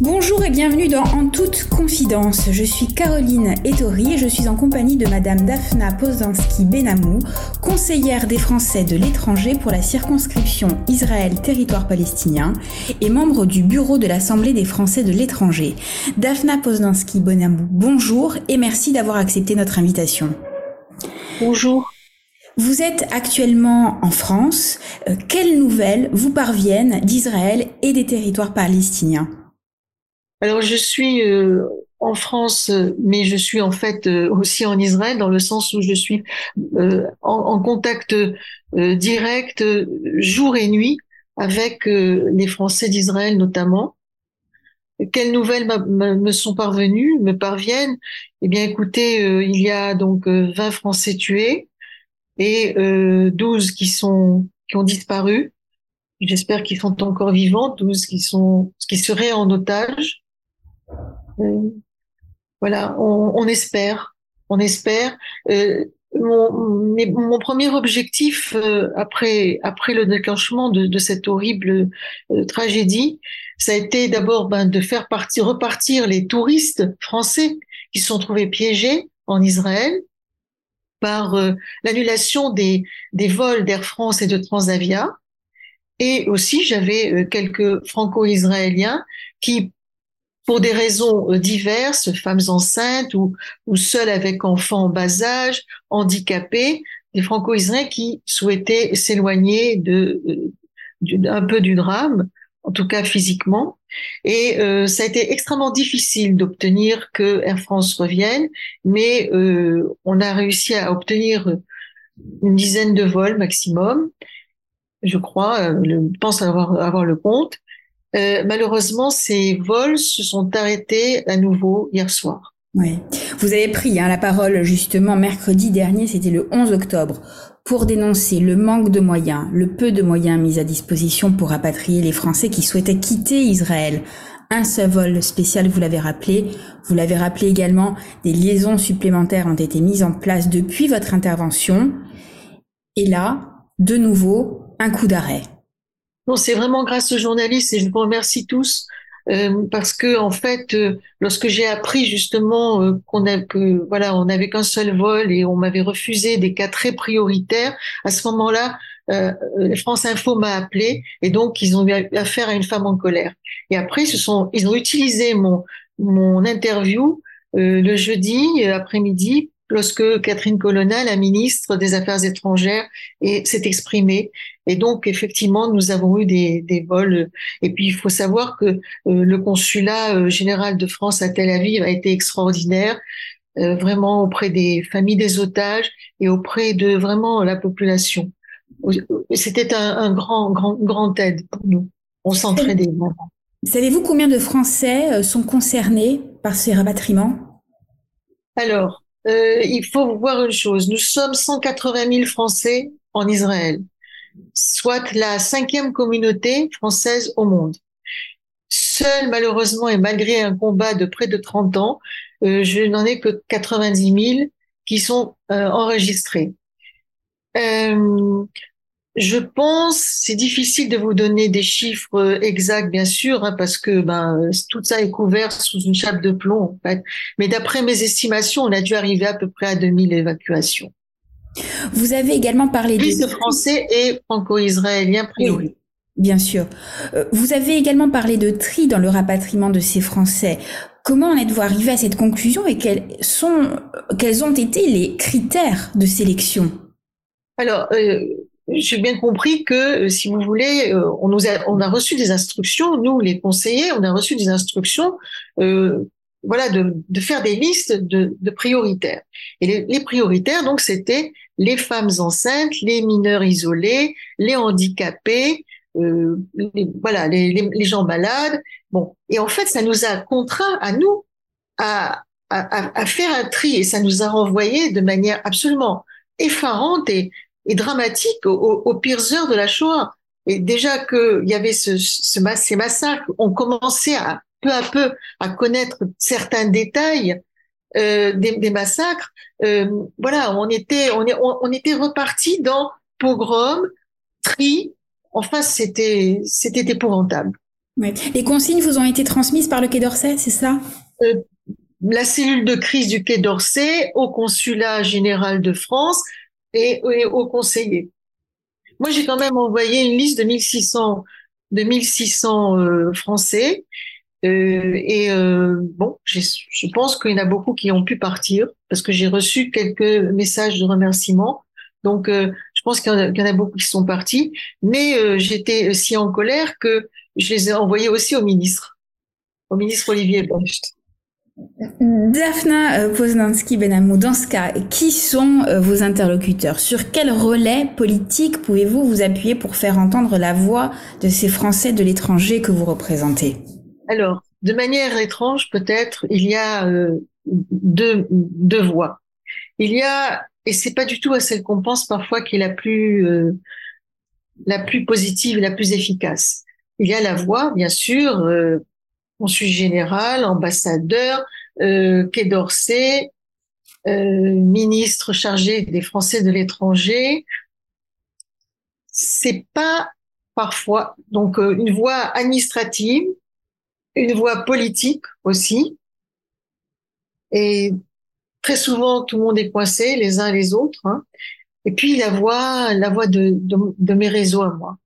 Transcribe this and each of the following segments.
Bonjour et bienvenue dans En toute confidence. Je suis Caroline Ettori et je suis en compagnie de Madame Daphna Poznanski-Benamou, conseillère des Français de l'étranger pour la circonscription Israël-Territoire palestinien et membre du bureau de l'Assemblée des Français de l'étranger. Daphna Poznanski-Benamou, bonjour et merci d'avoir accepté notre invitation. Bonjour. Vous êtes actuellement en France. Euh, quelles nouvelles vous parviennent d'Israël et des territoires palestiniens? Alors je suis euh, en France, mais je suis en fait euh, aussi en Israël dans le sens où je suis euh, en, contact direct jour et nuit avec les Français d'Israël notamment. Quelles nouvelles me sont parvenues, me parviennent? Eh bien, écoutez, il y a donc 20 Français tués et 12 qui sont qui ont disparu. J'espère qu'ils sont encore vivants, 12 qui sont qui seraient en otage. Euh, voilà, on, espère, on espère. Euh, mon, mon, premier objectif euh, après après le déclenchement de, de cette horrible tragédie, ça a été d'abord ben, de faire partir repartir les touristes français qui se sont trouvés piégés en Israël par l'annulation des, des vols d'Air France et de Transavia. Et aussi, j'avais quelques franco-israéliens qui pour des raisons euh, diverses, femmes enceintes ou, ou seules avec enfants en bas âge, handicapés, des franco-israéliens qui souhaitaient s'éloigner de, euh, un peu du drame, en tout cas physiquement. Et euh, ça a été extrêmement difficile d'obtenir que Air France revienne, mais euh, on a réussi à obtenir une dizaine de vols maximum, je crois, je pense avoir, avoir le compte. Euh, malheureusement, ces vols se sont arrêtés à nouveau hier soir. Oui. Vous avez pris hein, la parole justement mercredi dernier, c'était le 11 octobre, pour dénoncer le manque de moyens, le peu de moyens mis à disposition pour rapatrier les Français qui souhaitaient quitter Israël. Un seul vol spécial, vous l'avez rappelé. Vous l'avez rappelé également, des liaisons supplémentaires ont été mises en place depuis votre intervention. Et là, de nouveau, un coup d'arrêt. Non, c'est vraiment grâce aux journalistes et je vous remercie tous euh, parce que en fait, euh, lorsque j'ai appris justement euh, qu'on a que voilà, on n'avait qu'un seul vol et on m'avait refusé des cas très prioritaires, à ce moment-là, France Info m'a appelé et donc ils ont eu affaire à une femme en colère. Et après, ce sont, ils ont utilisé mon mon interview le jeudi après-midi lorsque Catherine Colonna, la ministre des Affaires étrangères, s'est exprimée. Et donc, effectivement, nous avons eu des, des vols. Et puis, il faut savoir que euh, le consulat euh, général de France à Tel Aviv a été extraordinaire, euh, vraiment auprès des familles des otages et auprès de vraiment la population. C'était un, un, grand, grand, grand aide pour nous. On s'entraidait vraiment. Savez-vous combien de Français sont concernés par ces rapatriements Alors, euh, il faut voir une chose. Nous sommes 180 000 Français en Israël, soit la cinquième communauté française au monde. Seul, malheureusement, et malgré un combat de près de 30 ans, euh, je n'en ai que 90 000 qui sont euh, enregistrés. Euh, je pense, c'est difficile de vous donner des chiffres exacts, bien sûr, hein, parce que ben, tout ça est couvert sous une chape de plomb. Mais d'après mes estimations, on a dû arriver à peu près à 2000 évacuations. Vous avez également parlé de... français et franco-israélien priori. bien sûr. Euh, vous avez également parlé de tri dans le rapatriement de ces Français. Comment en êtes-vous arrivé à cette conclusion et quels sont, quels ont été les critères de sélection? Alors, euh, j'ai bien compris que, euh, si vous voulez, on nous a, on a reçu des instructions, nous les conseillers, on a reçu des instructions, euh, voilà, de, de, faire des listes de, de prioritaires. Et les, les prioritaires, donc, c'était les femmes enceintes, les mineurs isolés, les handicapés, euh, les, voilà, les, les, gens malades. Bon, et en fait, ça nous a contraint à nous à, à, à faire un tri, et ça nous a renvoyé de manière absolument effarante et, et dramatique aux, pires heures de la Shoah. Et déjà qu'il y avait ce, ce, ces massacres, on commençait à peu à peu à connaître certains détails euh, des, des, massacres. Euh, voilà, on était on, est, on, était reparti dans pogrom, tri. Enfin, c'était c'était épouvantable. Les consignes vous ont été transmises par le Quai d'Orsay, c'est ça? Euh, La cellule de crise du Quai d'Orsay, au consulat général de France et, aux conseillers. Moi, j'ai quand même envoyé une liste de 1600, de 1600 euh, Français. Euh, et euh, bon, je pense qu'il y en a beaucoup qui ont pu partir parce que j'ai reçu quelques messages de remerciement. Donc, euh, je pense qu'il y, en a beaucoup qui sont partis. Mais euh, j'étais si en colère que je les ai envoyés aussi au ministre, au ministre Olivier Blancht. Daphna Poznanski-Benamou, dans ce cas, qui sont vos interlocuteurs? Sur quel relais politique pouvez-vous vous appuyer pour faire entendre la voix de ces Français de l'étranger que vous représentez? Alors, de manière étrange peut-être, il y a euh, deux, voix. Il y a, et c'est pas du tout à celle qu'on pense parfois qui est la plus, plus positive, la plus efficace. Il y a la voix, bien sûr, consul général, ambassadeur, euh, Quai d'Orsay, euh, ministre chargé des Français de l'étranger. C'est pas parfois donc euh, une voie administrative, une voie politique aussi, et très souvent tout le monde est coincé les uns les autres. Hein. Et puis la voix, la voix de, de, mes réseaux à moi.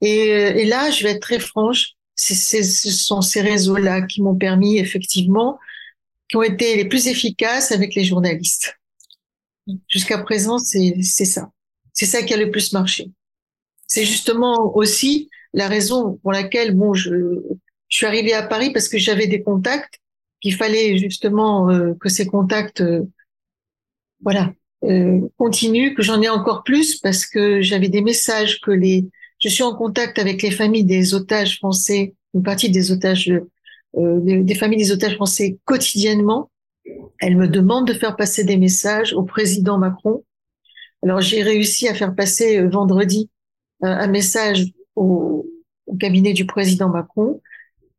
Et, et là, je vais être très franche, ce sont ces réseaux-là qui m'ont permis effectivement, qui ont été les plus efficaces avec les journalistes. Jusqu'à présent, c'est ça. C'est ça qui a le plus marché. C'est justement aussi la raison pour laquelle, bon, je, je suis arrivée à Paris parce que j'avais des contacts, qu'il fallait justement euh, que ces contacts, euh, voilà, euh, continuent, que j'en ai encore plus parce que j'avais des messages que les je suis en contact avec les familles des otages français, une partie des otages, euh, des, familles des otages français quotidiennement. Elles me demandent de faire passer des messages au président Macron. Alors j'ai réussi à faire passer euh, vendredi euh, un message au, cabinet du président Macron.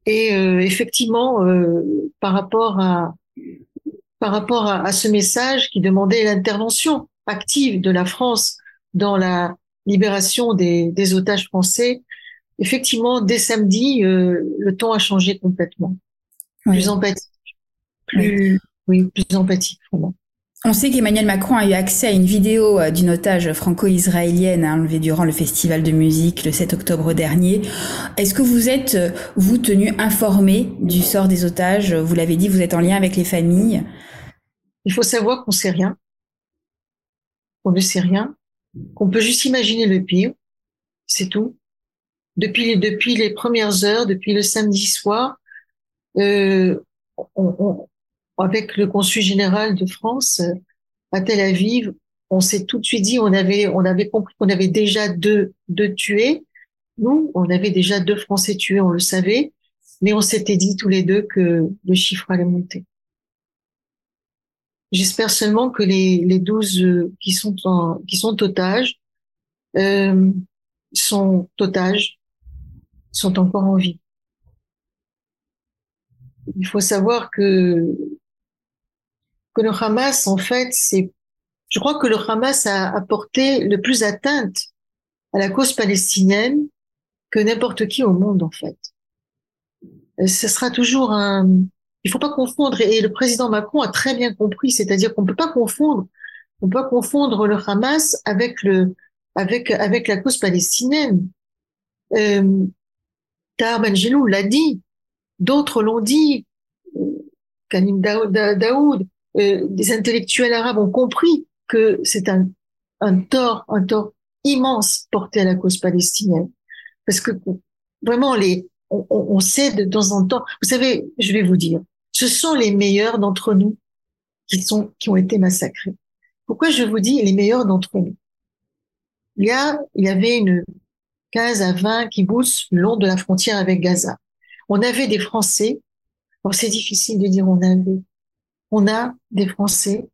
Et euh, effectivement, par rapport à par rapport à, à ce message qui demandait l'intervention active de la France dans la libération des, des otages français, effectivement, dès samedi, euh, le ton a changé complètement. Plus empathique. Plus, oui. plus empathique, vraiment. On sait qu'Emmanuel Macron a eu accès à une vidéo euh, d'une otage franco-israélienne enlevée durant le festival de musique le 7 octobre dernier. Est-ce que vous êtes, euh, vous, tenu informé du sort des otages? Vous l'avez dit, vous êtes en lien avec les familles. Il faut savoir qu'on sait rien. On ne sait rien qu'on peut juste imaginer le pire, c'est tout. Depuis, depuis les premières heures, depuis le samedi soir, euh, on, avec le consul général de France euh, à Tel Aviv, on s'est tout de suite dit, on avait, on avait compris qu'on avait déjà deux, deux tués. Nous, on avait déjà deux Français tués, on le savait, mais on s'était dit tous les deux que le chiffre allait monter. J'espère seulement que les, les 12 euh, qui sont en, qui sont otages euh, sont otages, sont encore en vie. Il faut savoir que que le Hamas, en fait, c'est, je crois que le Hamas a apporté le plus atteinte à la cause palestinienne que n'importe qui au monde, en fait. Euh, ce sera toujours un, il faut pas confondre, et le président Macron a très bien compris, c'est-à-dire qu'on peut pas confondre, on peut pas confondre le Hamas avec le, avec, avec la cause palestinienne. Euh, Tahar l'a dit, d'autres l'ont dit, Kanim Daoud, euh, des intellectuels arabes ont compris que c'est un, un tort, un tort immense porté à la cause palestinienne. Parce que vraiment, les, on, on sait de temps en temps, vous savez, je vais vous dire, ce sont les meilleurs d'entre nous qui sont, qui ont été massacrés. Pourquoi je vous dis les meilleurs d'entre nous? Il y a, il y avait une 15 à 20 kibbutz le long de la frontière avec Gaza. On avait des Français. Bon, c'est difficile de dire on avait. On a des Français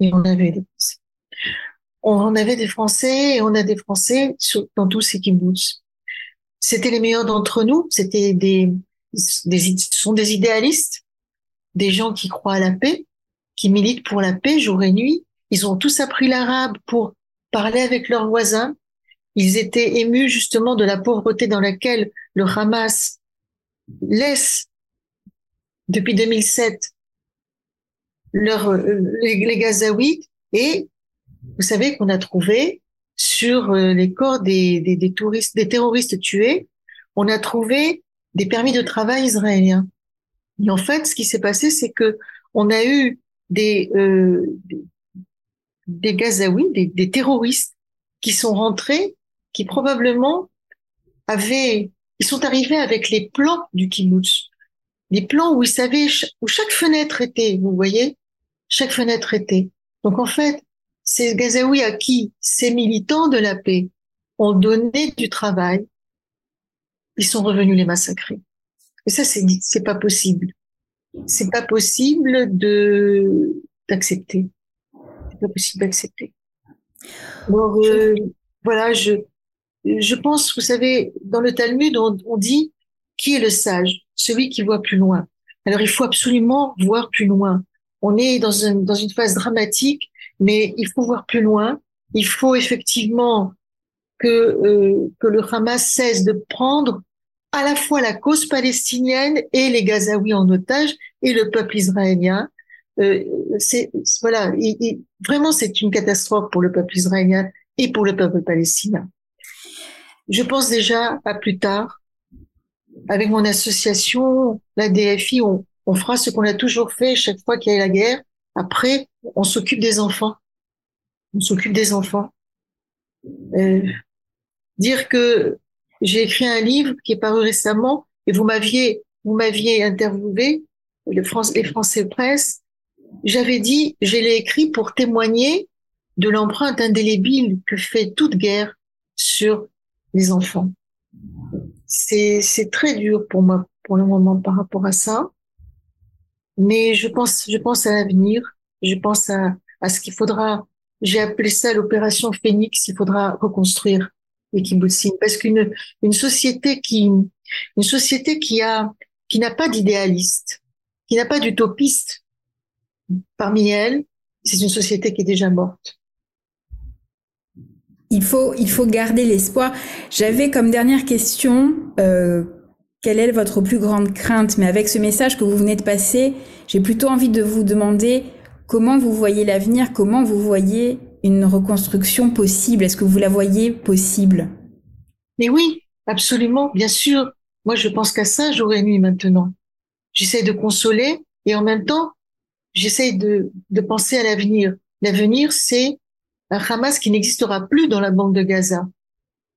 et on avait des Français. On avait des Français et on a des Français dans tous ces kibbutz. C'était les meilleurs d'entre nous. C'était des, des, sont des idéalistes des gens qui croient à la paix, qui militent pour la paix jour et nuit. Ils ont tous appris l'arabe pour parler avec leurs voisins. Ils étaient émus justement de la pauvreté dans laquelle le Hamas laissent depuis 2007 leur, les, les Gazaouis et vous savez qu'on a trouvé sur euh, les corps des, des, des, touristes, des terroristes tués, on a trouvé des permis de travail israéliens. Et en fait, ce qui s'est passé, c'est que on a eu des, euh, des, Gazaouis, des, des, terroristes qui sont rentrés, qui probablement avaient, ils sont arrivés avec les plans du kibbutz, les plans où ils savaient où chaque fenêtre était, vous voyez, chaque fenêtre était. Donc en fait, ces Gazaouis à qui ces militants de la paix ont donné du travail, ils sont revenus les massacrer. Et ça, c'est c'est pas possible. C'est pas possible de d'accepter. C'est pas possible d'accepter. Alors euh, voilà, je je pense, vous savez, dans le Talmud, on, on dit qui est le sage, celui qui voit plus loin. Alors il faut absolument voir plus loin. On est dans une phase dramatique mais il faut voir plus loin. Il faut effectivement que, euh, que le Hamas cesse de prendre à la fois la cause palestinienne et les Gazaouis en otage et le peuple israélien. Euh, c'est voilà, vraiment c'est une catastrophe pour le peuple israélien et pour le peuple palestinien. Je pense déjà à plus tard. Avec mon association, la DFI, on, on fera ce qu'on a toujours fait chaque fois qu'il y a la guerre. Après, on s'occupe des enfants. On s'occupe des enfants. Euh, dire que j'ai écrit un livre qui est paru récemment et vous m'aviez vous m'aviez interviewé les, Français Presse. J'avais dit, je l'ai écrit pour témoigner de l'empreinte indélébile que fait toute guerre sur les enfants. C'est très dur pour moi pour le moment par rapport à ça. Mais je pense, je pense à l'avenir. Je pense à, à ce qu'il faudra. J'ai appelé ça l'opération Phoenix. Il faudra reconstruire les kibbutzim parce qu'une une société qui une société qui a qui n'a pas d'idéaliste, qui n'a pas d'utopiste parmi elles, c'est une société qui est déjà morte. Il faut, il faut garder l'espoir. J'avais comme dernière question, euh, quelle est votre plus grande crainte? Mais avec ce message que vous venez de passer, j'ai plutôt envie de vous demander comment vous voyez l'avenir, comment vous voyez une reconstruction possible? Est-ce que vous la voyez possible? Mais oui, absolument, bien sûr. Moi, je pense qu'à ça jour et nuit maintenant. J'essaie de consoler et en même temps, j'essaie de, de penser à l'avenir. L'avenir, c'est un Hamas qui n'existera plus dans la bande de Gaza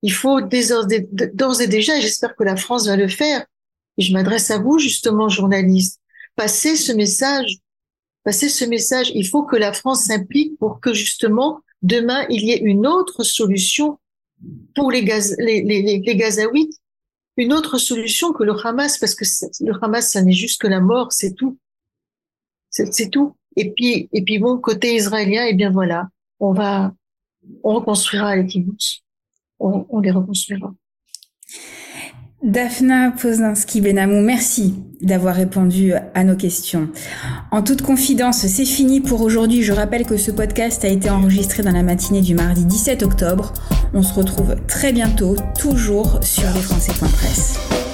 il faut d'ores et déjà, j'espère que la France va le faire, et je m'adresse à vous justement, journalistes, passer ce message, passer ce message. Il faut que la France s'implique pour que justement demain il y ait une autre solution pour les, gaz, les, les, Gazaouites, une autre solution que le Hamas, parce que le Hamas, ça n'est juste que la mort, c'est tout, c'est tout. Et puis, et puis bon, côté israélien, et eh bien voilà, on va, on reconstruira les kibbutz on, les reconstruira. Daphna Poznanski-Benamou, merci d'avoir répondu à nos questions. En toute confidence, c'est fini pour aujourd'hui. Je rappelle que ce podcast a été enregistré dans la matinée du mardi 17 octobre. On se retrouve très bientôt, toujours sur lesfrançais.presse.